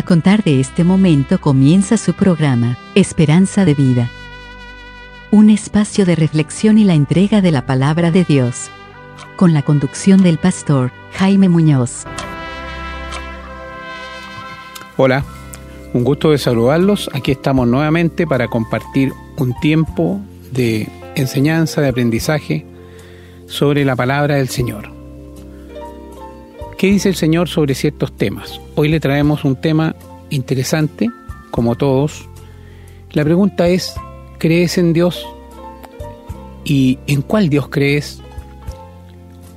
A contar de este momento comienza su programa, Esperanza de Vida. Un espacio de reflexión y la entrega de la palabra de Dios. Con la conducción del pastor Jaime Muñoz. Hola, un gusto de saludarlos. Aquí estamos nuevamente para compartir un tiempo de enseñanza, de aprendizaje sobre la palabra del Señor. ¿Qué dice el Señor sobre ciertos temas? Hoy le traemos un tema interesante, como todos. La pregunta es, ¿crees en Dios? ¿Y en cuál Dios crees?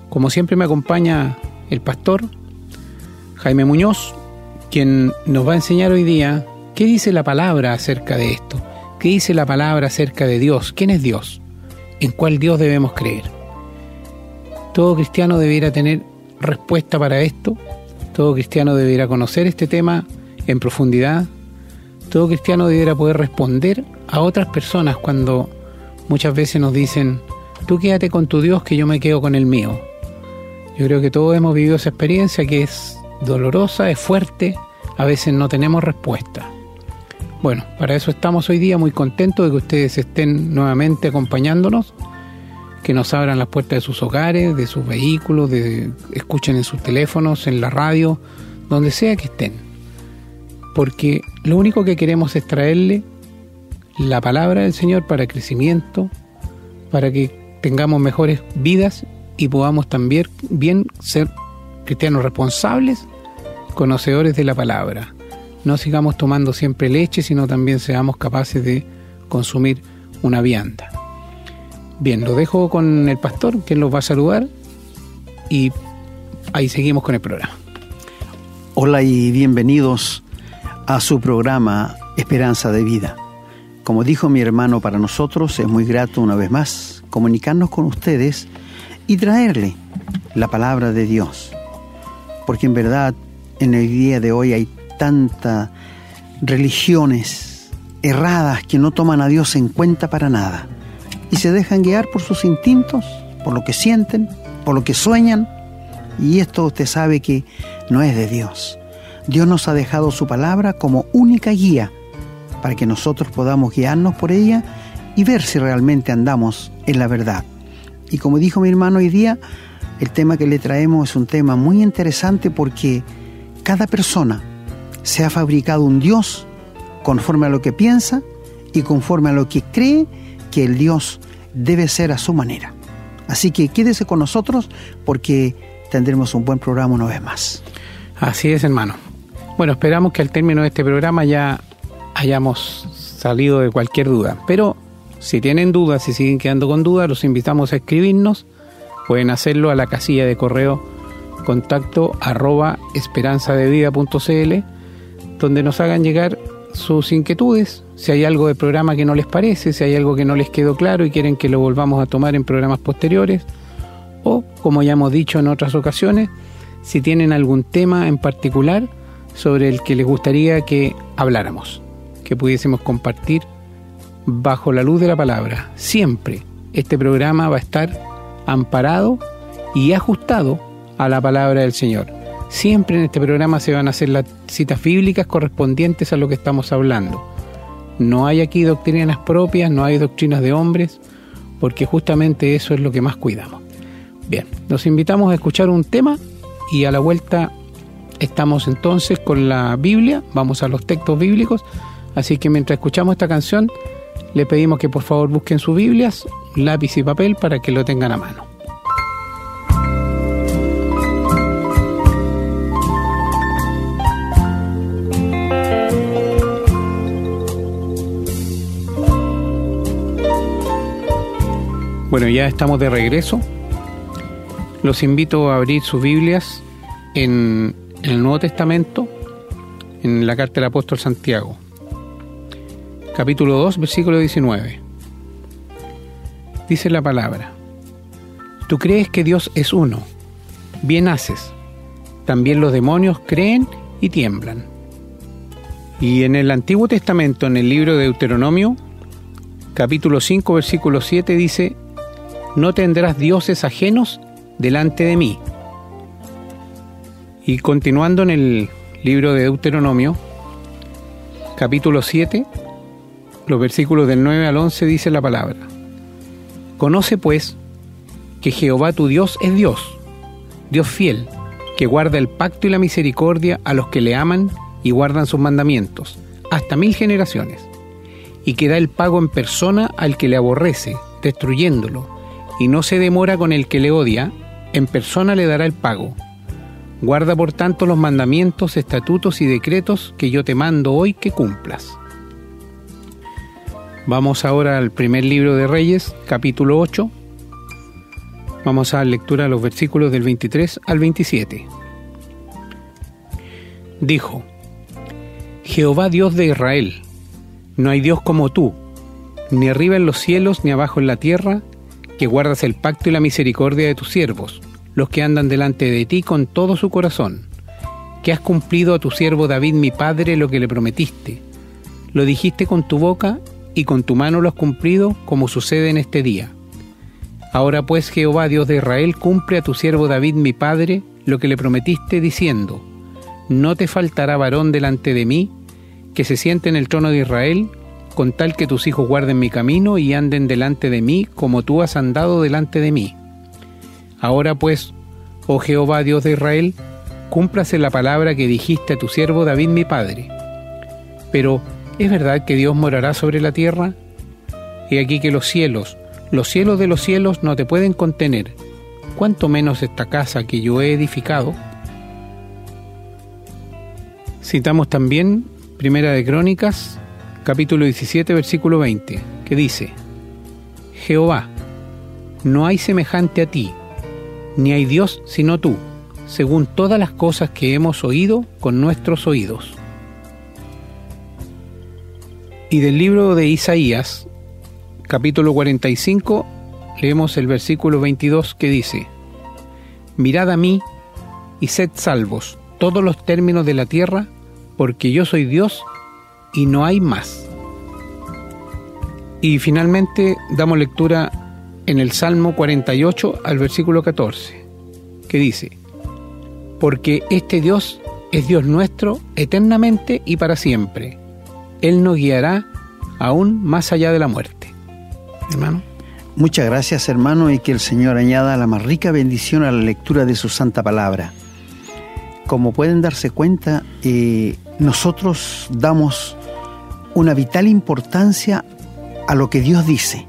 Como siempre me acompaña el pastor Jaime Muñoz, quien nos va a enseñar hoy día qué dice la palabra acerca de esto, qué dice la palabra acerca de Dios, quién es Dios, en cuál Dios debemos creer. Todo cristiano debiera tener respuesta para esto. Todo cristiano debiera conocer este tema en profundidad. Todo cristiano debiera poder responder a otras personas cuando muchas veces nos dicen, tú quédate con tu Dios que yo me quedo con el mío. Yo creo que todos hemos vivido esa experiencia que es dolorosa, es fuerte, a veces no tenemos respuesta. Bueno, para eso estamos hoy día muy contentos de que ustedes estén nuevamente acompañándonos que nos abran las puertas de sus hogares, de sus vehículos, de escuchen en sus teléfonos, en la radio, donde sea que estén. Porque lo único que queremos es traerle la palabra del Señor para crecimiento, para que tengamos mejores vidas y podamos también bien ser cristianos responsables, conocedores de la palabra. No sigamos tomando siempre leche, sino también seamos capaces de consumir una vianda. Bien, lo dejo con el pastor, que los va a saludar y ahí seguimos con el programa. Hola y bienvenidos a su programa Esperanza de Vida. Como dijo mi hermano, para nosotros es muy grato una vez más comunicarnos con ustedes y traerle la palabra de Dios. Porque en verdad en el día de hoy hay tantas religiones erradas que no toman a Dios en cuenta para nada y se dejan guiar por sus instintos, por lo que sienten, por lo que sueñan. Y esto usted sabe que no es de Dios. Dios nos ha dejado su palabra como única guía para que nosotros podamos guiarnos por ella y ver si realmente andamos en la verdad. Y como dijo mi hermano hoy día, el tema que le traemos es un tema muy interesante porque cada persona se ha fabricado un Dios conforme a lo que piensa y conforme a lo que cree que el Dios debe ser a su manera. Así que quédese con nosotros porque tendremos un buen programa una vez más. Así es, hermano. Bueno, esperamos que al término de este programa ya hayamos salido de cualquier duda. Pero si tienen dudas, si siguen quedando con dudas, los invitamos a escribirnos. Pueden hacerlo a la casilla de correo contacto arroba esperanzadevida.cl donde nos hagan llegar sus inquietudes, si hay algo del programa que no les parece, si hay algo que no les quedó claro y quieren que lo volvamos a tomar en programas posteriores, o, como ya hemos dicho en otras ocasiones, si tienen algún tema en particular sobre el que les gustaría que habláramos, que pudiésemos compartir bajo la luz de la palabra. Siempre este programa va a estar amparado y ajustado a la palabra del Señor. Siempre en este programa se van a hacer las citas bíblicas correspondientes a lo que estamos hablando. No hay aquí doctrinas propias, no hay doctrinas de hombres, porque justamente eso es lo que más cuidamos. Bien, nos invitamos a escuchar un tema y a la vuelta estamos entonces con la Biblia, vamos a los textos bíblicos, así que mientras escuchamos esta canción, le pedimos que por favor busquen sus Biblias, lápiz y papel para que lo tengan a mano. Bueno, ya estamos de regreso. Los invito a abrir sus Biblias en, el Nuevo Testamento, en la carta del apóstol Santiago, capítulo 2, versículo 19. Dice la palabra, tú crees que Dios es uno, bien haces, también los demonios creen y tiemblan. Y en el Antiguo Testamento, en el libro de Deuteronomio, capítulo 5, versículo 7, dice, no tendrás dioses ajenos delante de mí. Y continuando en el libro de Deuteronomio, capítulo 7, los versículos del 9 al 11 dice la palabra. Conoce pues que Jehová tu Dios es Dios, Dios fiel, que guarda el pacto y la misericordia a los que le aman y guardan sus mandamientos, hasta mil generaciones, y que da el pago en persona al que le aborrece, destruyéndolo, y no se demora con el que le odia, en persona le dará el pago. Guarda por tanto los mandamientos, estatutos y decretos que yo te mando hoy que cumplas. Vamos ahora al primer libro de Reyes, capítulo 8. Vamos a dar lectura a los versículos del 23 al 27. Dijo, Jehová Dios de Israel, no hay Dios como tú, ni arriba en los cielos ni abajo en la tierra, que guardas el pacto y la misericordia de tus siervos, los que andan delante de ti con todo su corazón, que has cumplido a tu siervo David mi padre lo que le prometiste. Lo dijiste con tu boca y con tu mano lo has cumplido como sucede en este día. Ahora pues Jehová Dios de Israel cumple a tu siervo David mi padre lo que le prometiste diciendo, no te faltará varón delante de mí, que se siente en el trono de Israel, con tal que tus hijos guarden mi camino y anden delante de mí como tú has andado delante de mí. Ahora pues, oh Jehová Dios de Israel, cúmplase la palabra que dijiste a tu siervo David mi padre. Pero, ¿es verdad que Dios morará sobre la tierra? He aquí que los cielos, los cielos de los cielos no te pueden contener, cuanto menos esta casa que yo he edificado. Citamos también Primera de Crónicas, capítulo 17, versículo 20, que dice, Jehová, no hay semejante a ti, ni hay Dios sino tú, según todas las cosas que hemos oído con nuestros oídos. Y del libro de Isaías, capítulo 45, leemos el versículo 22 que dice, Mirad a mí y sed salvos todos los términos de la tierra, porque yo soy Dios y no hay más. Y finalmente damos lectura en el Salmo 48 al versículo 14, que dice, porque este Dios es Dios nuestro eternamente y para siempre. Él nos guiará aún más allá de la muerte. Hermano. Muchas gracias hermano y que el Señor añada la más rica bendición a la lectura de su santa palabra. Como pueden darse cuenta, eh, nosotros damos una vital importancia a lo que Dios dice,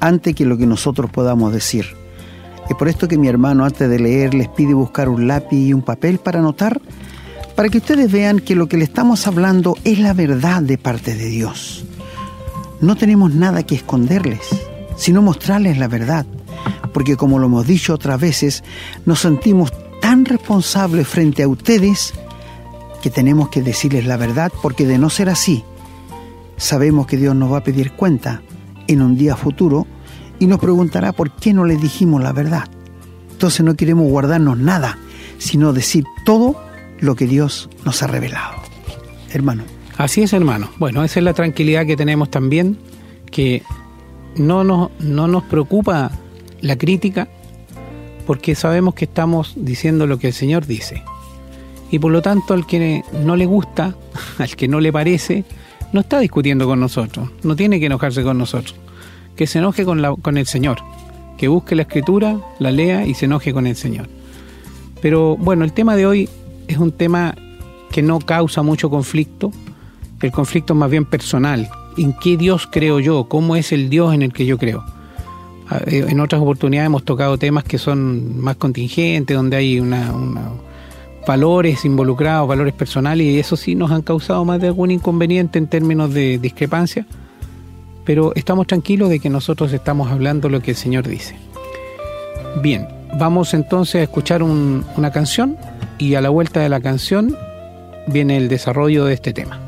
antes que lo que nosotros podamos decir. Es por esto que mi hermano antes de leer les pide buscar un lápiz y un papel para anotar, para que ustedes vean que lo que le estamos hablando es la verdad de parte de Dios. No tenemos nada que esconderles, sino mostrarles la verdad, porque como lo hemos dicho otras veces, nos sentimos tan responsables frente a ustedes que tenemos que decirles la verdad, porque de no ser así, sabemos que Dios nos va a pedir cuenta en un día futuro y nos preguntará por qué no le dijimos la verdad. Entonces no queremos guardarnos nada, sino decir todo lo que Dios nos ha revelado. Hermano. Así es, hermano. Bueno, esa es la tranquilidad que tenemos también, que no nos, no nos preocupa la crítica, porque sabemos que estamos diciendo lo que el Señor dice. Y por lo tanto, al que no le gusta, al que no le parece, no está discutiendo con nosotros, no tiene que enojarse con nosotros, que se enoje con, con el Señor, que busque la escritura, la lea y se enoje con el Señor. Pero bueno, el tema de hoy es un tema que no causa mucho conflicto, el conflicto es más bien personal. ¿En qué Dios creo yo? ¿Cómo es el Dios en el que yo creo? Ah, eh, en otras oportunidades hemos tocado temas que son más contingentes, donde hay una valores involucrados, valores personales, y eso sí nos han causado más de algún inconveniente en términos de discrepancia, pero estamos tranquilos de que nosotros estamos hablando lo que el Señor dice. Bien, vamos entonces a escuchar una canción y a la vuelta de la canción viene el desarrollo de este tema.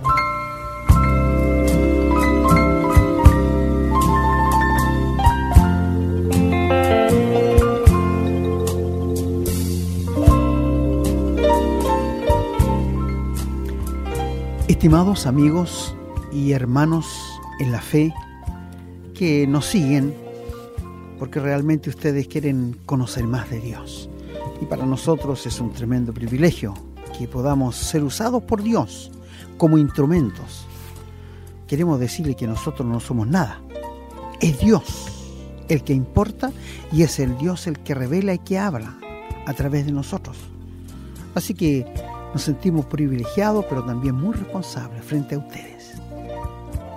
Estimados amigos y hermanos en la fe que nos siguen, porque realmente ustedes quieren conocer más de Dios. Y para nosotros es un tremendo privilegio que podamos ser usados por Dios como instrumentos, queremos decirle que nosotros no somos nada. Es Dios el que importa y es el Dios el que revela y que habla a través de nosotros. Así que nos sentimos privilegiados, pero también muy responsables frente a ustedes.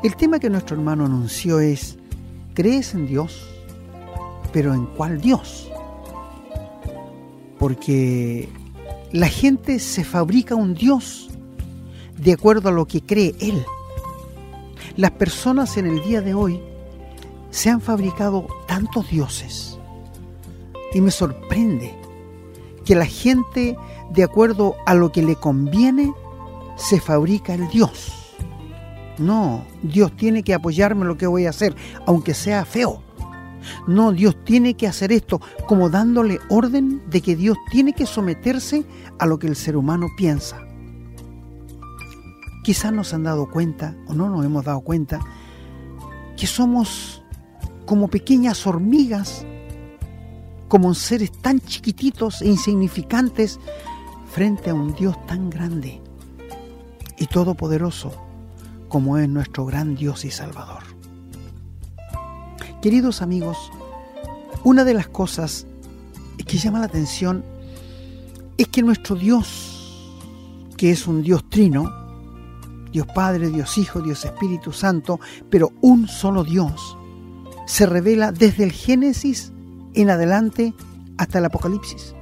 El tema que nuestro hermano anunció es, ¿crees en Dios? Pero ¿en cuál Dios? Porque la gente se fabrica un Dios de acuerdo a lo que cree Él. Las personas en el día de hoy se han fabricado tantos dioses y me sorprende que la gente, de acuerdo a lo que le conviene, se fabrica el Dios. No, Dios tiene que apoyarme en lo que voy a hacer, aunque sea feo. No, Dios tiene que hacer esto como dándole orden de que Dios tiene que someterse a lo que el ser humano piensa. Quizás nos han dado cuenta, o no nos hemos dado cuenta, que somos como pequeñas hormigas como seres tan chiquititos e insignificantes frente a un Dios tan grande y todopoderoso como es nuestro gran Dios y Salvador. Queridos amigos, una de las cosas que llama la atención es que nuestro Dios, que es un Dios trino, Dios Padre, Dios Hijo, Dios Espíritu Santo, pero un solo Dios, se revela desde el Génesis en adelante hasta el Apocalipsis.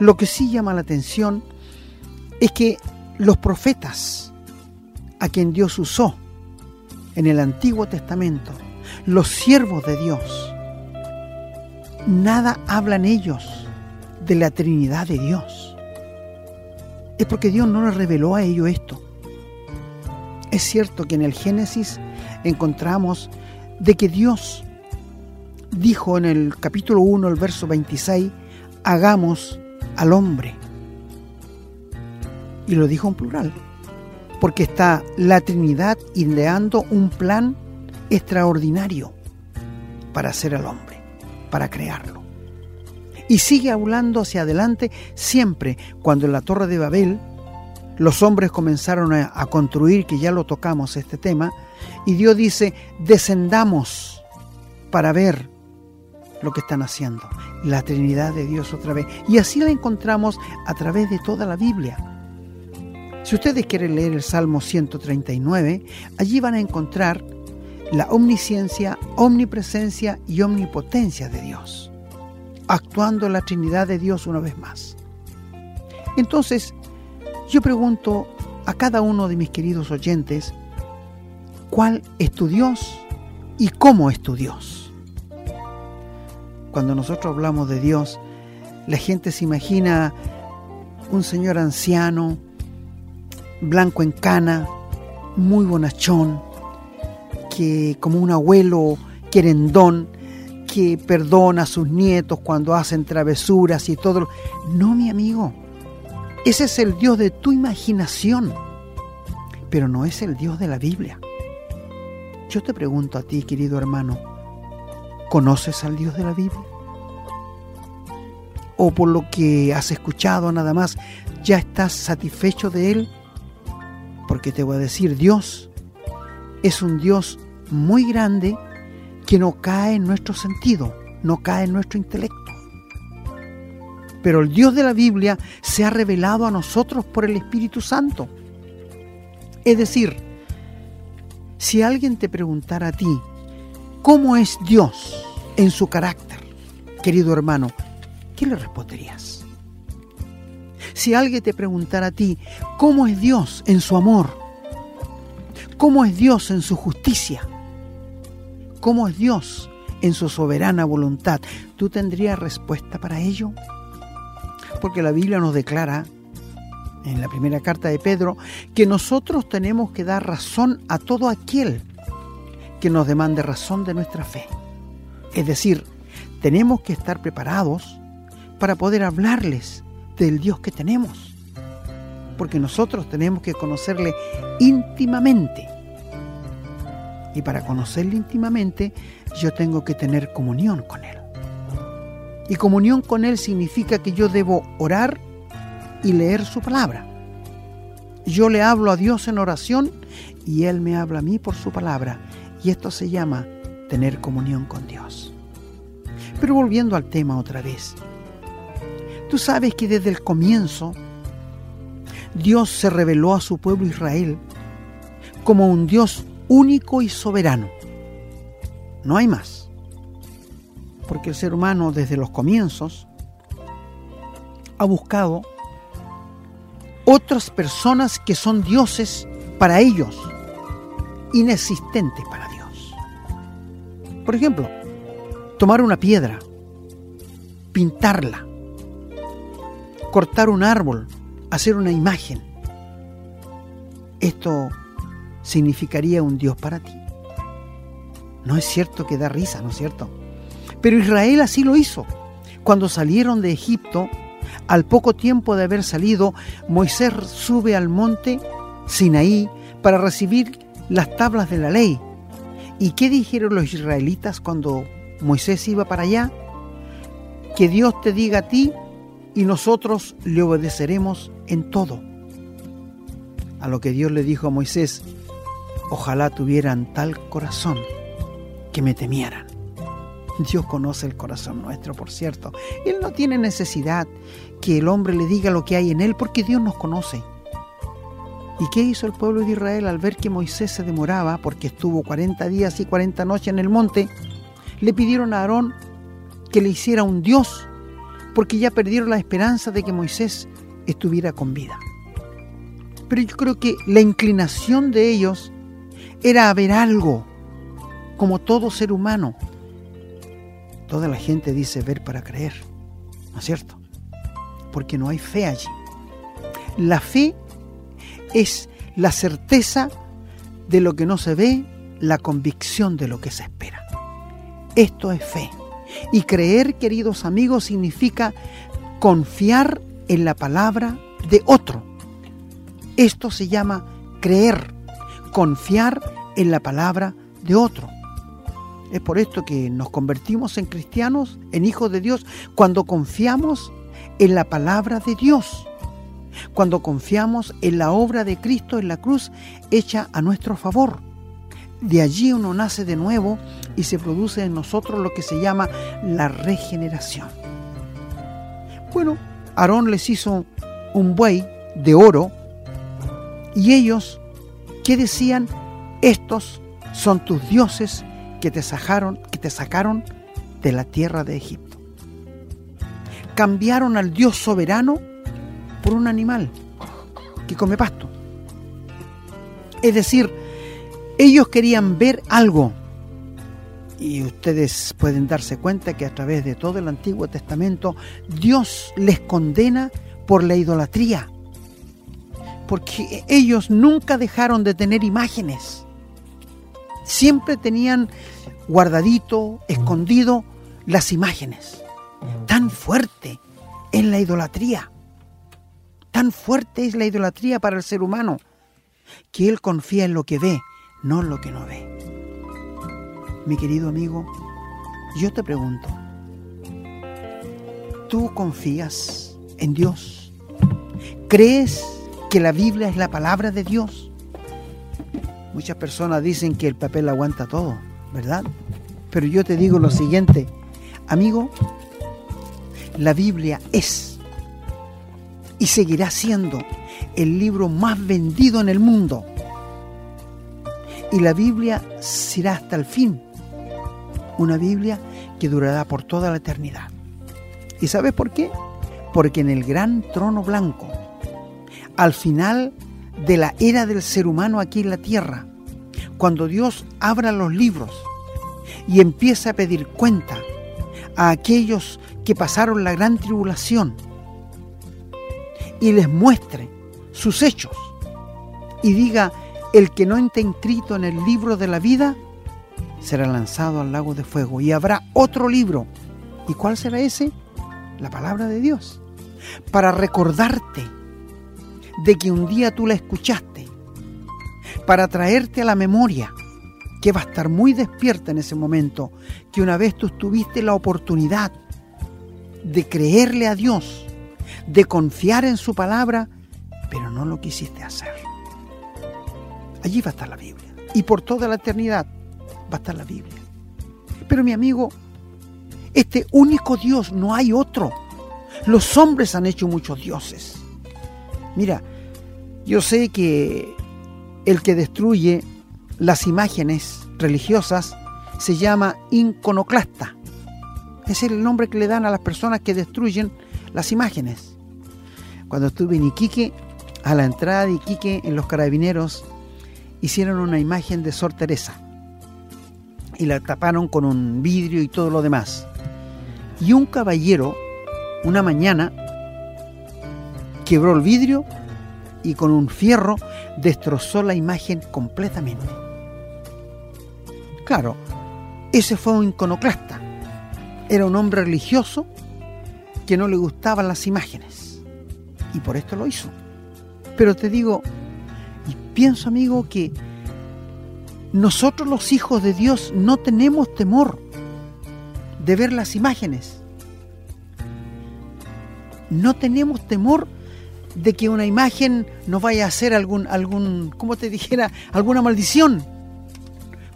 Lo que sí llama la atención es que los profetas a quien Dios usó en el Antiguo Testamento, los siervos de Dios, nada hablan ellos de la Trinidad de Dios. Es porque Dios no les reveló a ellos esto. Es cierto que en el Génesis encontramos de que Dios dijo en el capítulo 1, el verso 26, hagamos al hombre. Y lo dijo en plural, porque está la Trinidad ideando un plan extraordinario para hacer al hombre, para crearlo. Y sigue hablando hacia adelante siempre cuando en la Torre de Babel los hombres comenzaron a, a construir, que ya lo tocamos este tema, y Dios dice, descendamos para ver lo que están haciendo. La Trinidad de Dios otra vez. Y así la encontramos a través de toda la Biblia. Si ustedes quieren leer el Salmo 139, allí van a encontrar la omnisciencia, omnipresencia y omnipotencia de Dios, actuando la Trinidad de Dios una vez más. Entonces, yo pregunto a cada uno de mis queridos oyentes, ¿cuál es tu Dios y cómo es tu Dios? Cuando nosotros hablamos de Dios, la gente se imagina un señor anciano, blanco en cana, muy bonachón, que como un abuelo querendón, que perdona a sus nietos cuando hacen travesuras y todo. No, mi amigo, ese es el Dios de tu imaginación, pero no es el Dios de la Biblia. Yo te pregunto a ti, querido hermano, ¿Conoces al Dios de la Biblia? ¿O por lo que has escuchado nada más, ya estás satisfecho de Él? Porque te voy a decir, Dios es un Dios muy grande que no cae en nuestro sentido, no cae en nuestro intelecto. Pero el Dios de la Biblia se ha revelado a nosotros por el Espíritu Santo. Es decir, si alguien te preguntara a ti, ¿Cómo es Dios en su carácter, querido hermano? ¿Qué le responderías? Si alguien te preguntara a ti, ¿cómo es Dios en su amor? ¿Cómo es Dios en su justicia? ¿Cómo es Dios en su soberana voluntad? ¿Tú tendrías respuesta para ello? Porque la Biblia nos declara en la primera carta de Pedro que nosotros tenemos que dar razón a todo aquel que nos demande razón de nuestra fe. Es decir, tenemos que estar preparados para poder hablarles del Dios que tenemos. Porque nosotros tenemos que conocerle íntimamente. Y para conocerle íntimamente, yo tengo que tener comunión con Él. Y comunión con Él significa que yo debo orar y leer su palabra. Yo le hablo a Dios en oración y Él me habla a mí por su palabra. Y esto se llama tener comunión con Dios. Pero volviendo al tema otra vez, tú sabes que desde el comienzo Dios se reveló a su pueblo Israel como un Dios único y soberano. No hay más. Porque el ser humano desde los comienzos ha buscado otras personas que son dioses para ellos, inexistentes para. Por ejemplo, tomar una piedra, pintarla, cortar un árbol, hacer una imagen. Esto significaría un Dios para ti. No es cierto que da risa, ¿no es cierto? Pero Israel así lo hizo. Cuando salieron de Egipto, al poco tiempo de haber salido, Moisés sube al monte Sinaí para recibir las tablas de la ley. ¿Y qué dijeron los israelitas cuando Moisés iba para allá? Que Dios te diga a ti y nosotros le obedeceremos en todo. A lo que Dios le dijo a Moisés, ojalá tuvieran tal corazón que me temieran. Dios conoce el corazón nuestro, por cierto. Él no tiene necesidad que el hombre le diga lo que hay en él, porque Dios nos conoce. ¿Y qué hizo el pueblo de Israel al ver que Moisés se demoraba, porque estuvo 40 días y 40 noches en el monte? Le pidieron a Aarón que le hiciera un Dios, porque ya perdieron la esperanza de que Moisés estuviera con vida. Pero yo creo que la inclinación de ellos era a ver algo, como todo ser humano. Toda la gente dice ver para creer, ¿no es cierto? Porque no hay fe allí. La fe es la certeza de lo que no se ve, la convicción de lo que se espera. Esto es fe. Y creer, queridos amigos, significa confiar en la palabra de otro. Esto se llama creer, confiar en la palabra de otro. Es por esto que nos convertimos en cristianos, en hijos de Dios, cuando confiamos en la palabra de Dios, cuando confiamos en la obra de Cristo en la cruz hecha a nuestro favor. De allí uno nace de nuevo y se produce en nosotros lo que se llama la regeneración. Bueno, Aarón les hizo un buey de oro y ellos, ¿qué decían? Estos son tus dioses que te sacaron, que te sacaron de la tierra de Egipto. Cambiaron al Dios soberano un animal que come pasto. Es decir, ellos querían ver algo. Y ustedes pueden darse cuenta que a través de todo el Antiguo Testamento Dios les condena por la idolatría. Porque ellos nunca dejaron de tener imágenes siempre tenían guardadito, escondido las imágenes. Tan fuerte es la idolatría. Tan fuerte es la idolatría para el ser humano que él confía en lo que ve, no en lo que no ve. Mi querido amigo, yo te pregunto, ¿tú confías en Dios? ¿Crees que la Biblia es la palabra de Dios? Muchas personas dicen que el papel aguanta todo, ¿verdad? Pero yo te digo lo siguiente, amigo, la Biblia es y seguirá siendo el libro más vendido en el mundo. Y la Biblia será hasta el fin una Biblia que durará por toda la eternidad. ¿Y sabes por qué? Porque en el gran trono blanco, al final de la era del ser humano aquí en la tierra, cuando Dios abra los libros y empieza a pedir cuenta a aquellos que pasaron la gran tribulación y les muestre sus hechos y diga, el que no esté inscrito en el libro de la vida será lanzado al lago de fuego y habrá otro libro. ¿Y cuál será ese? La palabra de Dios. Para recordarte de que un día tú la escuchaste, para traerte a la memoria que va a estar muy despierta en ese momento, que una vez tú tuviste la oportunidad de creerle a Dios, de confiar en su palabra, pero no lo quisiste hacer. Allí va a estar la Biblia. Y por toda la eternidad va a estar la Biblia. Pero mi amigo, este único Dios, no hay otro. Los hombres han hecho muchos dioses. Mira, yo sé que el que destruye las imágenes religiosas se llama iconoclasta. Es el nombre que le dan a las personas que destruyen las imágenes. Cuando estuve en Iquique, a la entrada de Iquique en los carabineros, hicieron una imagen de Sor Teresa y la taparon con un vidrio y todo lo demás. Y un caballero, una mañana, quebró el vidrio y con un fierro destrozó la imagen completamente. Claro, ese fue un iconoclasta. Era un hombre religioso que no le gustaban las imágenes. Y por esto lo hizo. Pero te digo, y pienso amigo que nosotros los hijos de Dios no tenemos temor de ver las imágenes. No tenemos temor de que una imagen nos vaya a hacer algún, algún, ¿cómo te dijera? Alguna maldición.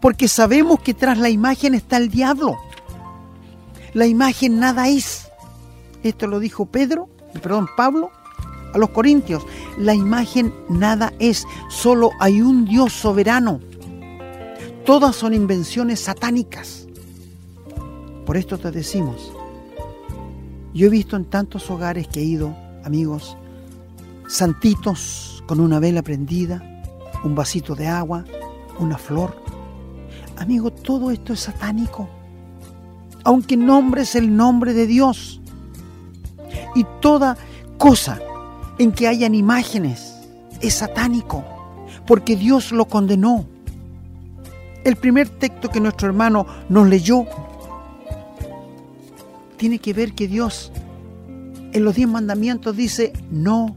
Porque sabemos que tras la imagen está el diablo. La imagen nada es. Esto lo dijo Pedro, perdón, Pablo, a los Corintios. La imagen nada es, solo hay un Dios soberano. Todas son invenciones satánicas. Por esto te decimos, yo he visto en tantos hogares que he ido, amigos, santitos con una vela prendida, un vasito de agua, una flor. Amigo, todo esto es satánico. Aunque nombres el nombre de Dios. Y toda cosa en que hayan imágenes es satánico, porque Dios lo condenó. El primer texto que nuestro hermano nos leyó tiene que ver que Dios en los diez mandamientos dice, no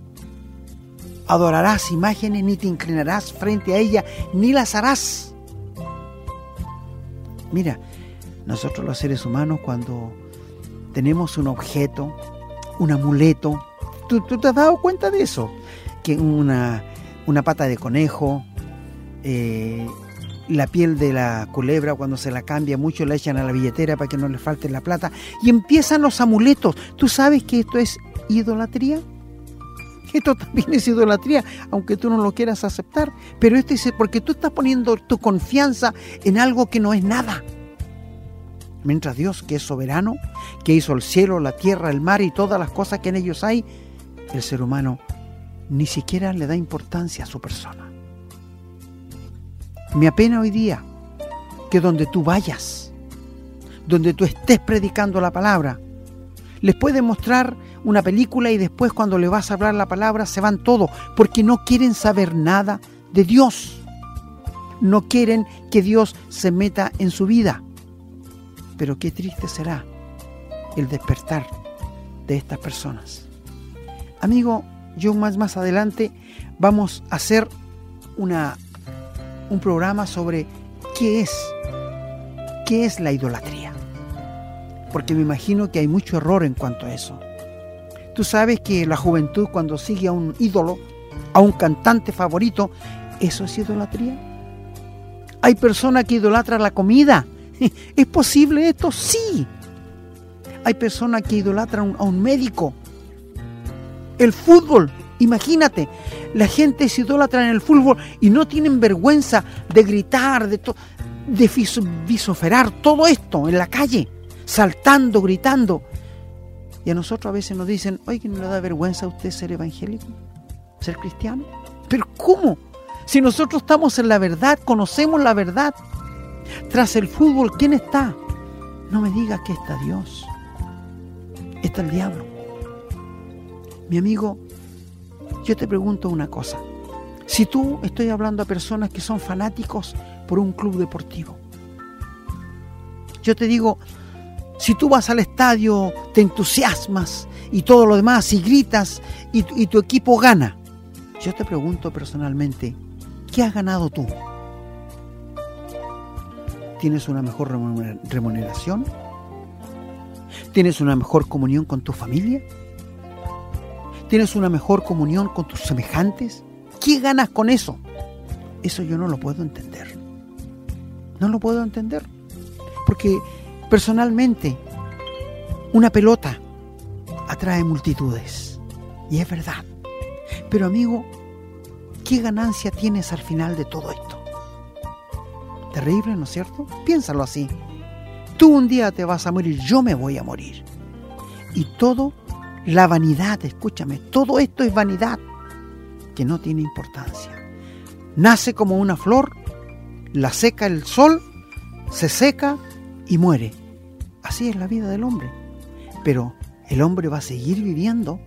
adorarás imágenes, ni te inclinarás frente a ella, ni las harás. Mira, nosotros los seres humanos cuando tenemos un objeto, un amuleto, ¿tú, te has dado cuenta de eso? Que una, una pata de conejo, eh, la piel de la culebra cuando se la cambia mucho la echan a la billetera para que no le falte la plata y empiezan los amuletos. ¿Tú sabes que esto es idolatría? Esto también es idolatría, aunque tú no lo quieras aceptar. Pero esto es porque tú estás poniendo tu confianza en algo que no es nada. Mientras Dios, que es soberano, que hizo el cielo, la tierra, el mar y todas las cosas que en ellos hay, el ser humano ni siquiera le da importancia a su persona. Me apena hoy día que donde tú vayas, donde tú estés predicando la palabra, les puede mostrar una película y después cuando le vas a hablar la palabra se van todos porque no quieren saber nada de Dios. No quieren que Dios se meta en su vida. Pero qué triste será el despertar de estas personas. Amigo, yo más más adelante vamos a hacer una, un programa sobre qué es, qué es la idolatría porque me imagino que hay mucho error en cuanto a eso. Tú sabes que la juventud cuando sigue a un ídolo, a un cantante favorito, ¿eso es idolatría? Hay personas que idolatran la comida. ¿Es posible esto? Sí. Hay personas que idolatran a un médico. El fútbol, imagínate, la gente se idolatra en el fútbol y no tienen vergüenza de gritar, de, de visoferar todo esto en la calle saltando, gritando. Y a nosotros a veces nos dicen, oye, ¿no le da vergüenza a usted ser evangélico? ¿Ser cristiano? ¿Pero cómo? Si nosotros estamos en la verdad, conocemos la verdad. Tras el fútbol, ¿quién está? No me digas que está Dios. Está el diablo. Mi amigo, yo te pregunto una cosa. Si tú estoy hablando a personas que son fanáticos por un club deportivo, yo te digo, si tú vas al estadio, te entusiasmas y todo lo demás y gritas y, tu equipo gana. Yo te pregunto personalmente, ¿qué has ganado tú? ¿Tienes una mejor remuneración? ¿Tienes una mejor comunión con tu familia? ¿Tienes una mejor comunión con tus semejantes? ¿Qué ganas con eso? Eso yo no lo puedo entender. No lo puedo entender. Porque personalmente una pelota atrae multitudes. Y es verdad. Pero amigo, ¿qué ganancia tienes al final de todo esto? Terrible, ¿no es cierto? Piénsalo así. Tú un día te vas a morir, yo me voy a morir. Y todo, la vanidad, escúchame, todo esto es vanidad que no tiene importancia. Nace como una flor, la seca el sol, se seca y muere. Así es la vida del hombre. Pero el hombre va a seguir viviendo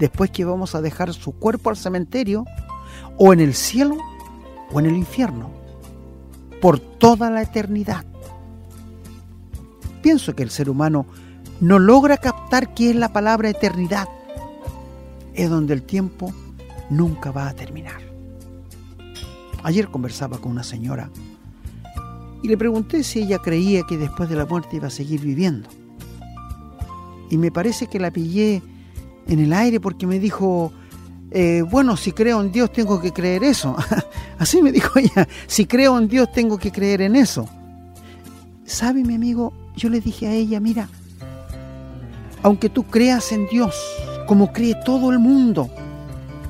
después que vamos a dejar su cuerpo al cementerio o en el cielo o en el infierno por toda la eternidad. Pienso que el ser humano no logra captar qué es la palabra eternidad. Es donde el tiempo nunca va a terminar. Ayer conversaba con una señora y le pregunté si ella creía que después de la muerte iba a seguir viviendo. Y me parece que la pillé en el aire porque me dijo, eh, bueno, si creo en Dios tengo que creer eso. Así me dijo ella, si creo en Dios tengo que creer en eso. ¿Sabe mi amigo? Yo le dije a ella, mira, aunque tú creas en Dios, como cree todo el mundo,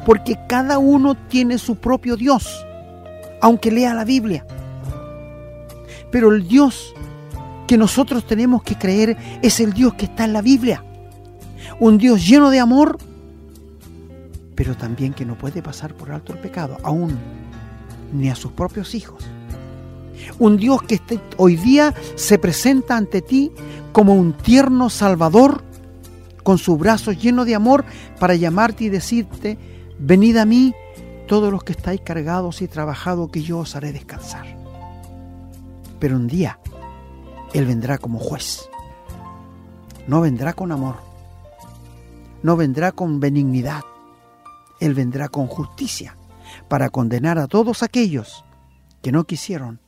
porque cada uno tiene su propio Dios, aunque lea la Biblia. Pero el Dios que nosotros tenemos que creer es el Dios que está en la Biblia. Un Dios lleno de amor, pero también que no puede pasar por alto el pecado, aún ni a sus propios hijos. Un Dios que hoy día se presenta ante ti como un tierno Salvador, con sus brazos llenos de amor, para llamarte y decirte, venid a mí todos los que estáis cargados y trabajados, que yo os haré descansar. Pero un día Él vendrá como juez. No vendrá con amor. No vendrá con benignidad. Él vendrá con justicia para condenar a todos aquellos que no quisieron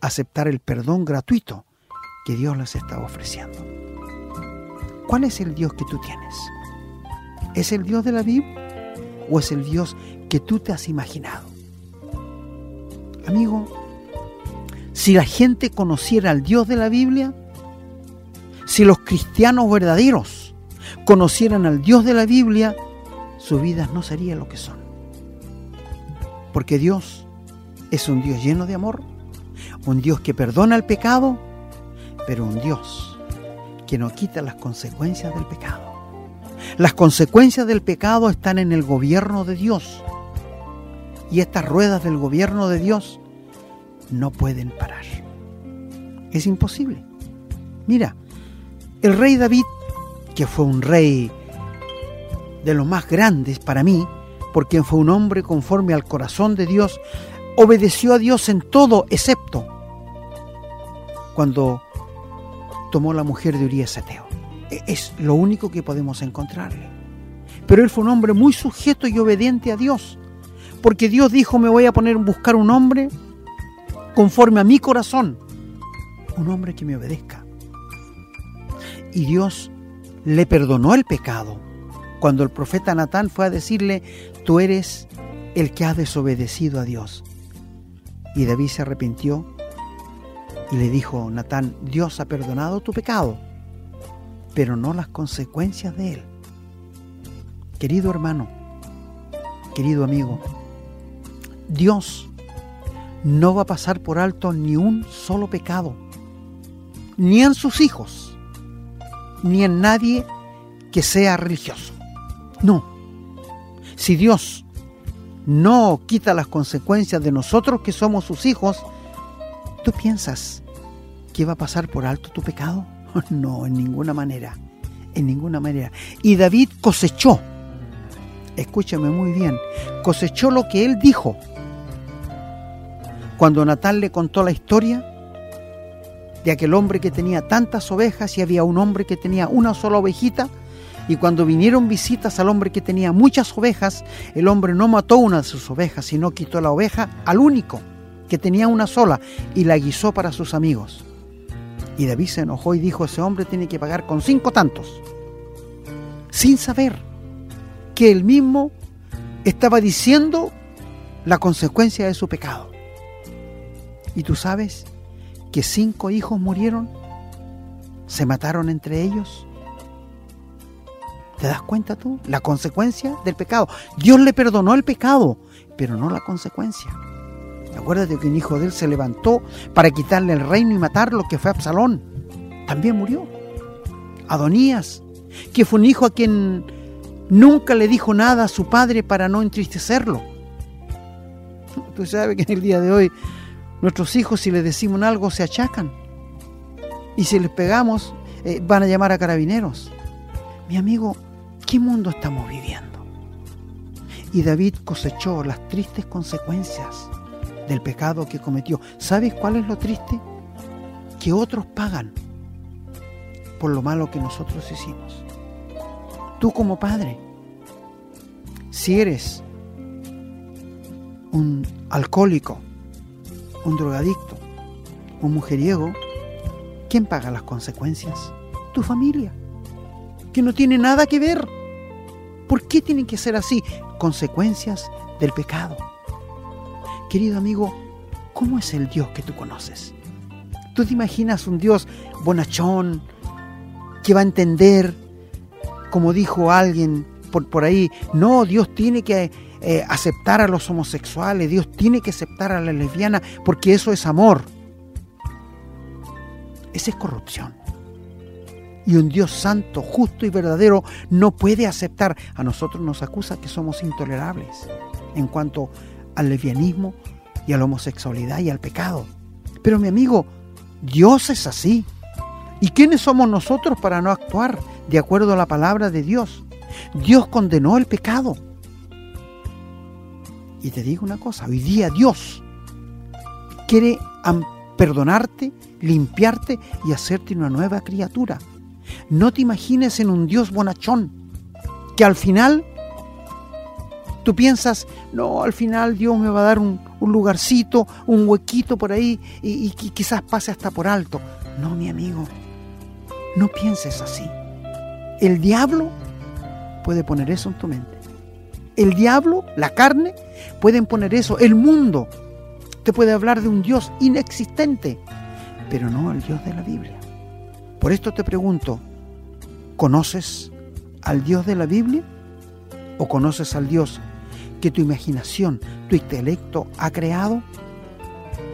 aceptar el perdón gratuito que Dios les estaba ofreciendo. ¿Cuál es el Dios que tú tienes? ¿Es el Dios de la Biblia o es el Dios que tú te has imaginado? Amigo, si la gente conociera al Dios de la Biblia, si los cristianos verdaderos conocieran al Dios de la Biblia, sus vidas no serían lo que son. Porque Dios es un Dios lleno de amor, un Dios que perdona el pecado, pero un Dios que no quita las consecuencias del pecado. Las consecuencias del pecado están en el gobierno de Dios. Y estas ruedas del gobierno de Dios no pueden parar. Es imposible. Mira, el rey David, que fue un rey de los más grandes para mí, porque fue un hombre conforme al corazón de Dios, obedeció a Dios en todo excepto cuando tomó la mujer de Urias Eteo. E, es lo único que podemos encontrarle. Pero él fue un hombre muy sujeto y obediente a Dios, porque Dios dijo, me voy a poner a buscar un hombre conforme a mi corazón, un hombre que me obedezca. Y Dios le perdonó el pecado cuando el profeta Natán fue a decirle, tú eres el que ha desobedecido a Dios. Y David se arrepintió y le dijo, Natán, Dios ha perdonado tu pecado, pero no las consecuencias de él. Querido hermano, querido amigo, Dios no va a pasar por alto ni un solo pecado, ni en sus hijos, ni en nadie que sea religioso. No. Si Dios no quita las consecuencias de nosotros que somos sus hijos, ¿tú piensas que va a pasar por alto tu pecado? No, en ninguna manera. En ninguna manera. Y David cosechó, escúchame muy bien, cosechó lo que él dijo. Cuando Natán le contó la historia de aquel hombre que tenía tantas ovejas y había un hombre que tenía una sola ovejita, y cuando vinieron visitas al hombre que tenía muchas ovejas, el hombre no mató una de sus ovejas, sino quitó la oveja al único, que tenía una sola, y la guisó para sus amigos. Y David se enojó y dijo, ese hombre tiene que pagar con cinco tantos, sin saber que él mismo estaba diciendo la consecuencia de su pecado. ¿Y tú sabes que cinco hijos murieron? ¿Se mataron entre ellos? ¿Te das cuenta tú? La consecuencia del pecado. Dios le perdonó el pecado, pero no la consecuencia. Acuérdate que un hijo de él se levantó para quitarle el reino y matarlo, que fue Absalón. También murió. Adonías, que fue un hijo a quien nunca le dijo nada a su padre para no entristecerlo. Tú sabes que en el día de hoy nuestros hijos si les decimos algo se achacan. Y si les pegamos eh, van a llamar a carabineros. Mi amigo, ¿qué mundo estamos viviendo? Y David cosechó las tristes consecuencias del pecado que cometió. ¿Sabes cuál es lo triste? Que otros pagan por lo malo que nosotros hicimos. Tú como padre, si eres un alcohólico, un drogadicto, un mujeriego, ¿quién paga las consecuencias? Tu familia, que no tiene nada que ver. ¿Por qué tienen que ser así? Consecuencias del pecado. Querido amigo, ¿cómo es el Dios que tú conoces? ¿Tú te imaginas un Dios bonachón, que va a entender, como dijo alguien por, por ahí, no, Dios tiene que eh, aceptar a los homosexuales, Dios tiene que aceptar a la lesbiana, porque eso es amor. Esa es corrupción. Y un Dios santo, justo y verdadero no puede aceptar. A nosotros nos acusa que somos intolerables en cuanto al lesbianismo y a la homosexualidad y al pecado. Pero mi amigo, Dios es así. ¿Y quiénes somos nosotros para no actuar de acuerdo a la palabra de Dios? Dios condenó el pecado. Y te digo una cosa, hoy día Dios quiere perdonarte, limpiarte y hacerte una nueva criatura. No te imagines en un Dios bonachón, que al final Tú piensas, no, al final Dios me va a dar un, lugarcito, un huequito por ahí y, y quizás pase hasta por alto. No, mi amigo, no pienses así. El diablo puede poner eso en tu mente. El diablo, la carne, pueden poner eso. El mundo te puede hablar de un Dios inexistente, pero no el Dios de la Biblia. Por esto te pregunto, ¿conoces al Dios de la Biblia? ¿O conoces al Dios que tu imaginación, tu intelecto ha creado?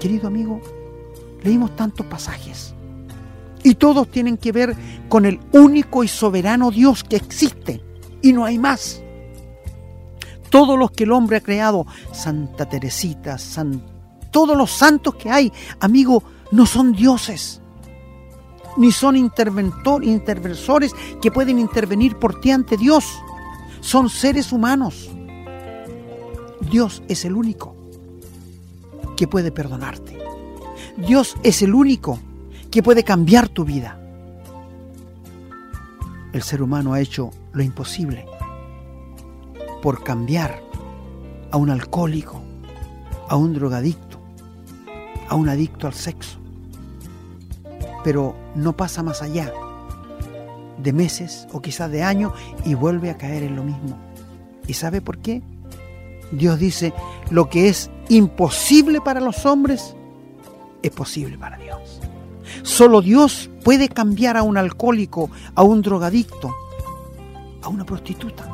Querido amigo, leímos tantos pasajes y todos tienen que ver con el único y soberano Dios que existe y no hay más. Todos los que el hombre ha creado, Santa Teresita, todos los santos que hay, amigo, no son dioses, ni son interventor, interversores que pueden intervenir por ti ante Dios. Son seres humanos Dios es el único que puede perdonarte. Dios es el único que puede cambiar tu vida. El ser humano ha hecho lo imposible por cambiar a un alcohólico, a un drogadicto, a un adicto al sexo. Pero no pasa más allá de meses o quizás de años y vuelve a caer en lo mismo. ¿Y sabe por qué? Dios dice, lo que es imposible para los hombres es posible para Dios. Solo Dios puede cambiar a un alcohólico, a un drogadicto, a una prostituta.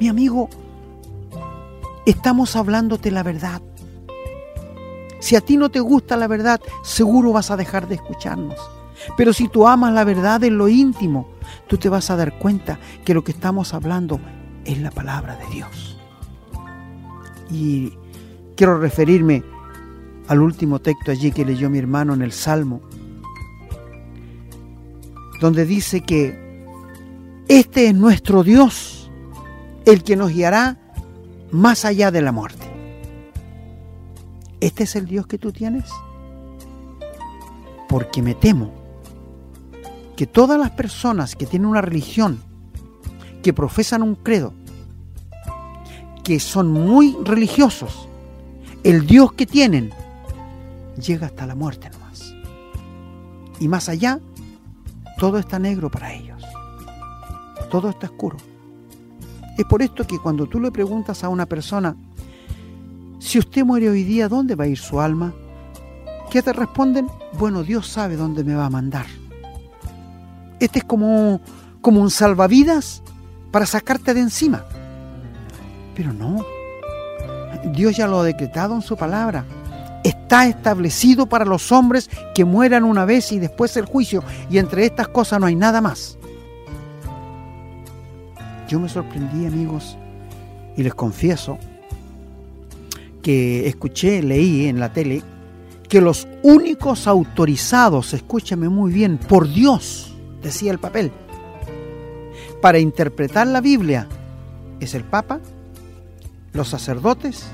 Mi amigo, estamos hablándote la verdad. Si a ti no te gusta la verdad, seguro vas a dejar de escucharnos. Pero si tú amas la verdad en lo íntimo, tú te vas a dar cuenta que lo que estamos hablando es la palabra de Dios. Y quiero referirme al último texto allí que leyó mi hermano en el Salmo, donde dice que este es nuestro Dios, el que nos guiará más allá de la muerte. ¿Este es el Dios que tú tienes? Porque me temo que todas las personas que tienen una religión, que profesan un credo, que son muy religiosos, el Dios que tienen llega hasta la muerte nomás. Y más allá, todo está negro para ellos. Todo está oscuro. Es por esto que cuando tú le preguntas a una persona, si usted muere hoy día, ¿dónde va a ir su alma? ¿Qué te responden? Bueno, Dios sabe dónde me va a mandar. Este es como, como un salvavidas para sacarte de encima. Pero no. Dios ya lo ha decretado en su palabra. Está establecido para los hombres que mueran una vez y después el juicio. Y entre estas cosas no hay nada más. Yo me sorprendí, amigos, y les confieso que escuché, leí en la tele, que los únicos autorizados, escúchame muy bien, por Dios, decía el papel, para interpretar la Biblia es el Papa, los sacerdotes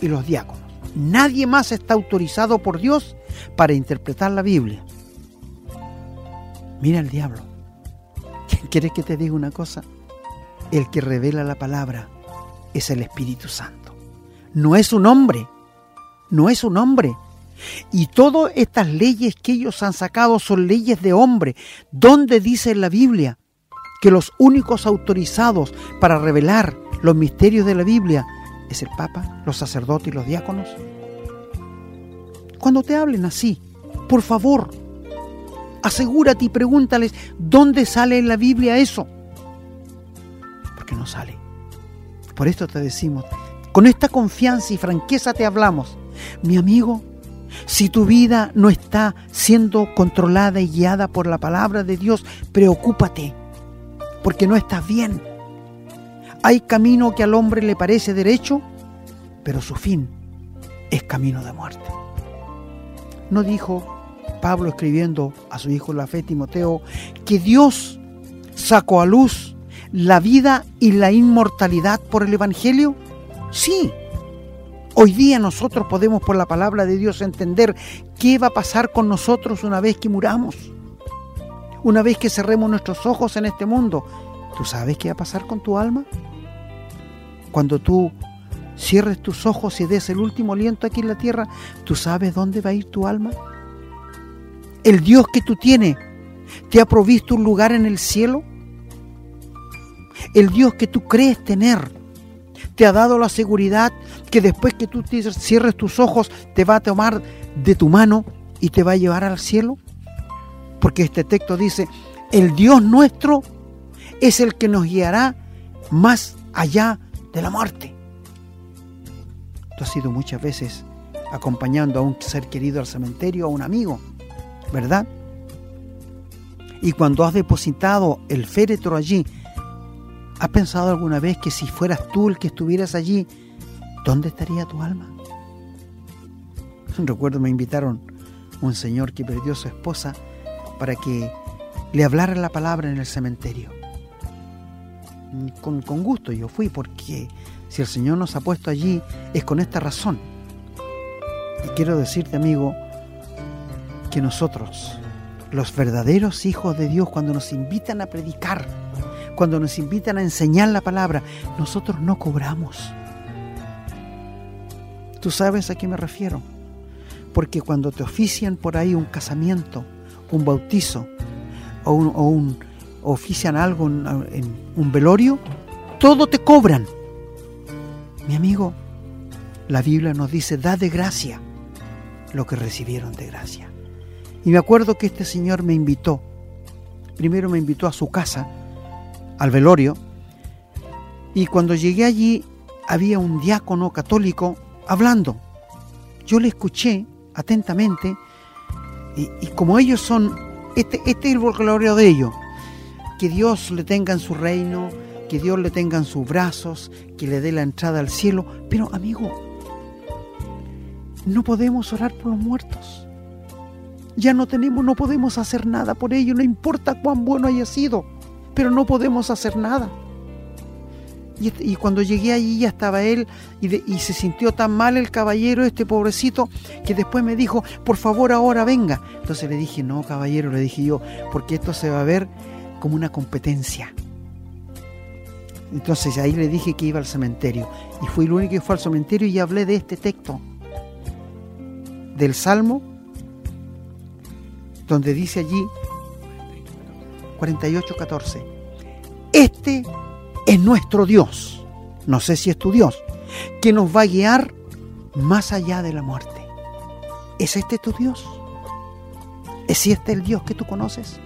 y los diáconos. Nadie más está autorizado por Dios para interpretar la Biblia. Mira el diablo. ¿Quieres que te diga una cosa? El que revela la palabra es el Espíritu Santo. No es un hombre. No es un hombre. Y todas estas leyes que ellos han sacado son leyes de hombre. ¿Dónde dice la Biblia que los únicos autorizados para revelar los misterios de la Biblia es el Papa, los sacerdotes y los diáconos? Cuando te hablen así, por favor, asegúrate y pregúntales dónde sale en la Biblia eso. Porque no sale. Por esto te decimos, con esta confianza y franqueza te hablamos. Mi amigo, si tu vida no está siendo controlada y guiada por la palabra de Dios, preocúpate, porque no estás bien. Hay camino que al hombre le parece derecho, pero su fin es camino de muerte. ¿No dijo Pablo escribiendo a su hijo la fe Timoteo que Dios sacó a luz la vida y la inmortalidad por el Evangelio? Sí, Hoy día nosotros podemos por la palabra de Dios entender qué va a pasar con nosotros una vez que muramos. Una vez que cerremos nuestros ojos en este mundo. ¿Tú sabes qué va a pasar con tu alma? Cuando tú cierres tus ojos y des el último aliento aquí en la tierra, ¿tú sabes dónde va a ir tu alma? El Dios que tú tienes te ha provisto un lugar en el cielo. El Dios que tú crees tener te ha dado la seguridad que después que tú cierres tus ojos te va a tomar de tu mano y te va a llevar al cielo? Porque este texto dice, el Dios nuestro es el que nos guiará más allá de la muerte. Tú has ido muchas veces acompañando a un ser querido al cementerio, a un amigo, ¿verdad? Y cuando has depositado el féretro allí, ¿Has pensado alguna vez que si fueras tú el que estuvieras allí, ¿dónde estaría tu alma? Recuerdo me invitaron un señor que perdió a su esposa para que le hablara la palabra en el cementerio. Con, con, gusto yo fui porque si el Señor nos ha puesto allí es con esta razón. Y quiero decirte amigo que nosotros, los verdaderos hijos de Dios, cuando nos invitan a predicar, cuando nos invitan a enseñar la palabra, nosotros no cobramos. ¿Tú sabes a qué me refiero? Porque cuando te ofician por ahí un casamiento, un bautizo o, un, ofician algo en un velorio, todo te cobran. Mi amigo, la Biblia nos dice, da de gracia lo que recibieron de gracia. Y me acuerdo que este señor me invitó, primero me invitó a su casa, al velorio, y cuando llegué allí había un diácono católico hablando. Yo le escuché atentamente y, como ellos son, este, este es el vocabulario de ellos, que Dios le tenga en su reino, que Dios le tenga en sus brazos, que le dé la entrada al cielo, pero amigo, no podemos orar por los muertos. Ya no tenemos, no podemos hacer nada por ellos, no importa cuán bueno haya sido pero no podemos hacer nada. Y, cuando llegué allí ya estaba él y, y, se sintió tan mal el caballero, este pobrecito, que después me dijo, por favor ahora venga. Entonces le dije, no caballero, le dije yo, porque esto se va a ver como una competencia. Entonces ahí le dije que iba al cementerio. Y fui el único que fue al cementerio y hablé de este texto, del Salmo, donde dice allí, 48.14. Este es nuestro Dios, no sé si es tu Dios, que nos va a guiar más allá de la muerte. ¿Es este tu Dios? ¿Es este el Dios que tú conoces?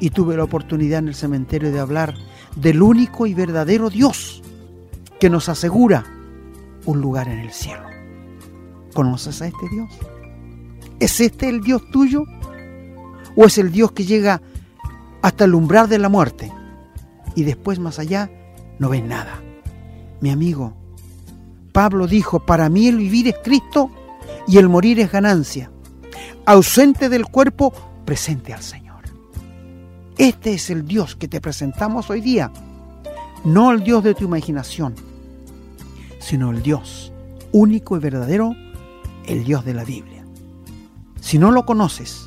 Y tuve la oportunidad en el cementerio de hablar del único y verdadero Dios que nos asegura un lugar en el cielo. ¿Conoces a este Dios? ¿Es este el Dios tuyo? ¿O es el Dios que llega hasta el umbral de la muerte y después más allá no ves nada? Mi amigo, Pablo dijo, para mí el vivir es Cristo y el morir es ganancia. Ausente del cuerpo, presente al Señor. Este es el Dios que te presentamos hoy día, no el Dios de tu imaginación, sino el Dios único y verdadero, el Dios de la Biblia. Si no lo conoces,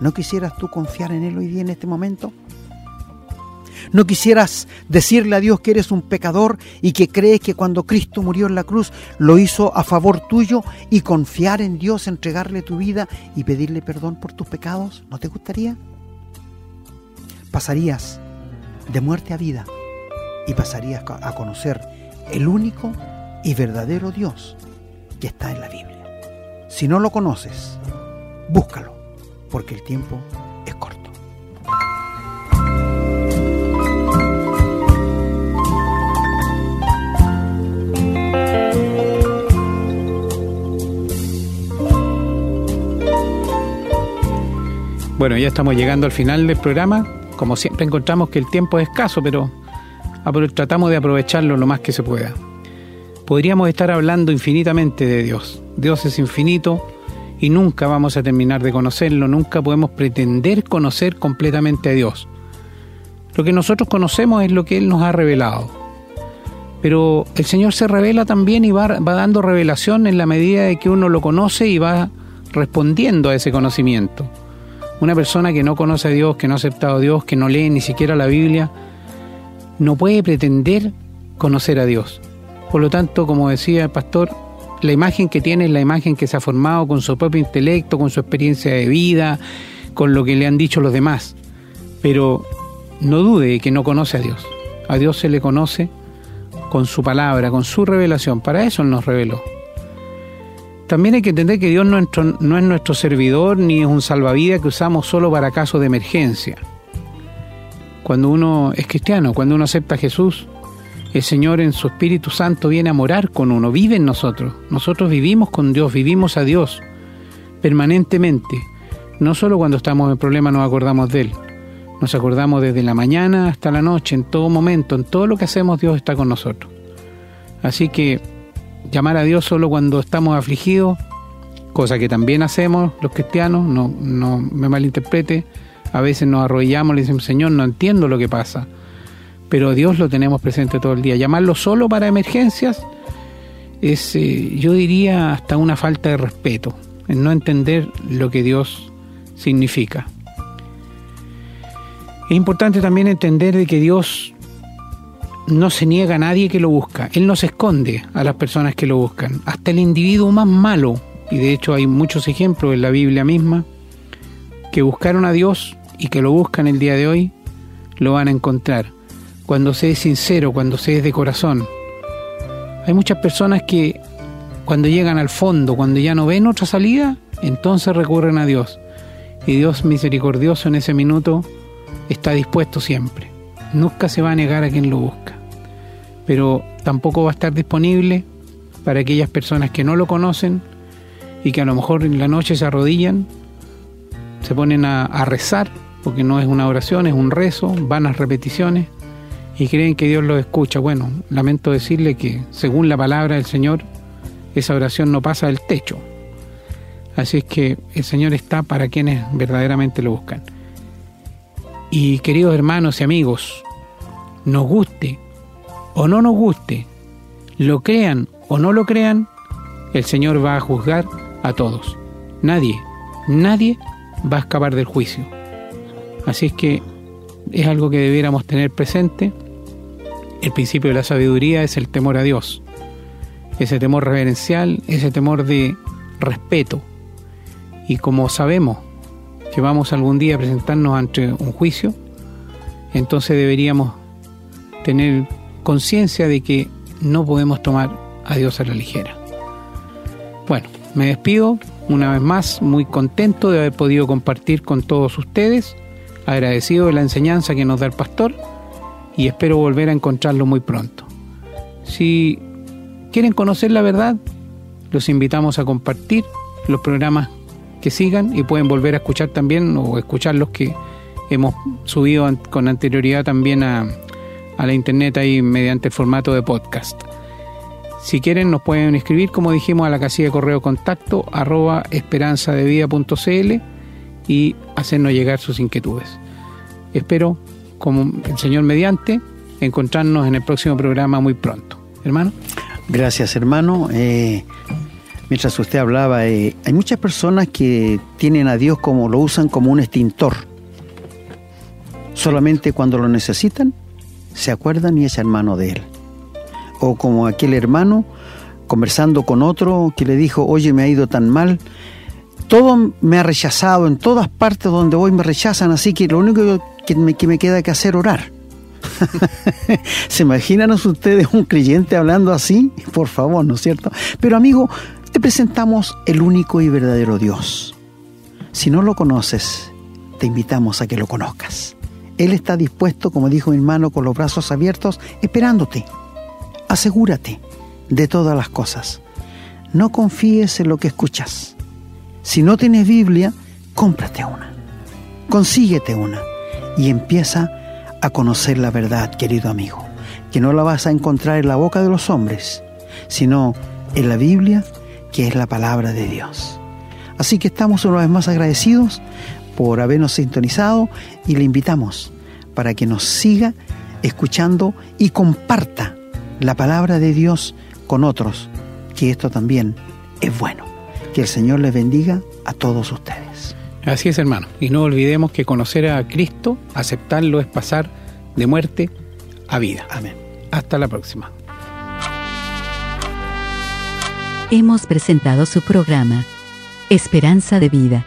¿no quisieras tú confiar en Él hoy día en este momento? ¿No quisieras decirle a Dios que eres un pecador y que crees que cuando Cristo murió en la cruz lo hizo a favor tuyo y confiar en Dios, entregarle tu vida y pedirle perdón por tus pecados? ¿No te gustaría? Pasarías de muerte a vida y pasarías a conocer el único y verdadero Dios que está en la Biblia. Si no lo conoces, búscalo, porque el tiempo es corto. Bueno, ya estamos llegando al final del programa. Como siempre encontramos que el tiempo es escaso, pero tratamos de aprovecharlo lo más que se pueda. Podríamos estar hablando infinitamente de Dios. Dios es infinito y nunca vamos a terminar de conocerlo, nunca podemos pretender conocer completamente a Dios. Lo que nosotros conocemos es lo que Él nos ha revelado. Pero el Señor se revela también y va, dando revelación en la medida de que uno lo conoce y va respondiendo a ese conocimiento. Una persona que no conoce a Dios, que no ha aceptado a Dios, que no lee ni siquiera la Biblia, no puede pretender conocer a Dios. Por lo tanto, como decía el pastor, la imagen que tiene es la imagen que se ha formado con su propio intelecto, con su experiencia de vida, con lo que le han dicho los demás. Pero no dude que no conoce a Dios. A Dios se le conoce con su palabra, con su revelación. Para eso nos reveló. También hay que entender que Dios no, es nuestro servidor ni es un salvavidas que usamos solo para casos de emergencia. Cuando uno es cristiano, cuando uno acepta a Jesús, el Señor en su Espíritu Santo viene a morar con uno, vive en nosotros. Nosotros vivimos con Dios, vivimos a Dios permanentemente. No solo cuando estamos en problema nos acordamos de Él, nos acordamos desde la mañana hasta la noche, en todo momento, en todo lo que hacemos Dios está con nosotros. Así que llamar a Dios solo cuando estamos afligidos, cosa que también hacemos los cristianos, no, no me malinterprete, a veces nos arrodillamos y le decimos, Señor, no entiendo lo que pasa, pero Dios lo tenemos presente todo el día. Llamarlo solo para emergencias es, eh, yo diría, hasta una falta de respeto, en no entender lo que Dios significa. Es importante también entender de que Dios no se niega a nadie que lo busca. Él no se esconde a las personas que lo buscan. Hasta el individuo más malo, y de hecho hay muchos ejemplos en la Biblia misma, que buscaron a Dios y que lo buscan el día de hoy, lo van a encontrar. Cuando se es sincero, cuando se es de corazón. Hay muchas personas que cuando llegan al fondo, cuando ya no ven otra salida, entonces recurren a Dios. Y Dios misericordioso en ese minuto está dispuesto siempre. Nunca se va a negar a quien lo busca pero tampoco va a estar disponible para aquellas personas que no lo conocen y que a lo mejor en la noche se arrodillan, se ponen a, rezar, porque no es una oración, es un rezo, vanas repeticiones, y creen que Dios los escucha. Bueno, lamento decirle que según la palabra del Señor, esa oración no pasa del techo. Así es que el Señor está para quienes verdaderamente lo buscan. Y queridos hermanos y amigos, nos guste o no nos guste, lo crean o no lo crean, el Señor va a juzgar a todos. Nadie, nadie va a escapar del juicio. Así es que es algo que debiéramos tener presente. El principio de la sabiduría es el temor a Dios. Ese temor reverencial, ese temor de respeto. Y como sabemos que vamos algún día a presentarnos ante un juicio, entonces deberíamos tener conciencia de que no podemos tomar a Dios a la ligera. Bueno, me despido una vez más, muy contento de haber podido compartir con todos ustedes, agradecido de la enseñanza que nos da el pastor y espero volver a encontrarlo muy pronto. Si quieren conocer la verdad, los invitamos a compartir los programas que sigan y pueden volver a escuchar también o escuchar los que hemos subido con anterioridad también a, a la internet ahí mediante el formato de podcast. Si quieren nos pueden escribir, como dijimos, a la casilla de correo contacto arroba esperanzadevida.cl y hacernos llegar sus inquietudes. Espero, como el Señor mediante, encontrarnos en el próximo programa muy pronto. Hermano. Gracias, hermano. Eh, mientras usted hablaba, eh, hay muchas personas que tienen a Dios como lo usan como un extintor. Solamente cuando lo necesitan, se acuerdan y echan mano de Él o como aquel hermano conversando con otro que le dijo, oye, me ha ido tan mal, todo me ha rechazado, en todas partes donde voy me rechazan, así que lo único que me, que me queda que hacer orar. ¿Se imaginan ustedes un creyente hablando así? Por favor, ¿no es cierto? Pero amigo, te presentamos el único y verdadero Dios. Si no lo conoces, te invitamos a que lo conozcas. Él está dispuesto, como dijo mi hermano, con los brazos abiertos, esperándote asegúrate de todas las cosas. No confíes en lo que escuchas. Si no tienes Biblia, cómprate una. Consíguete una y empieza a conocer la verdad, querido amigo, que no la vas a encontrar en la boca de los hombres, sino en la Biblia, que es la palabra de Dios. Así que estamos una vez más agradecidos por habernos sintonizado y le invitamos para que nos siga escuchando y comparta la palabra de Dios con otros, que esto también es bueno. Que el Señor les bendiga a todos ustedes. Así es, hermano. Y no olvidemos que conocer a Cristo, aceptarlo, es pasar de muerte a vida. Amén. Hasta la próxima. Hemos presentado su programa, Esperanza de Vida,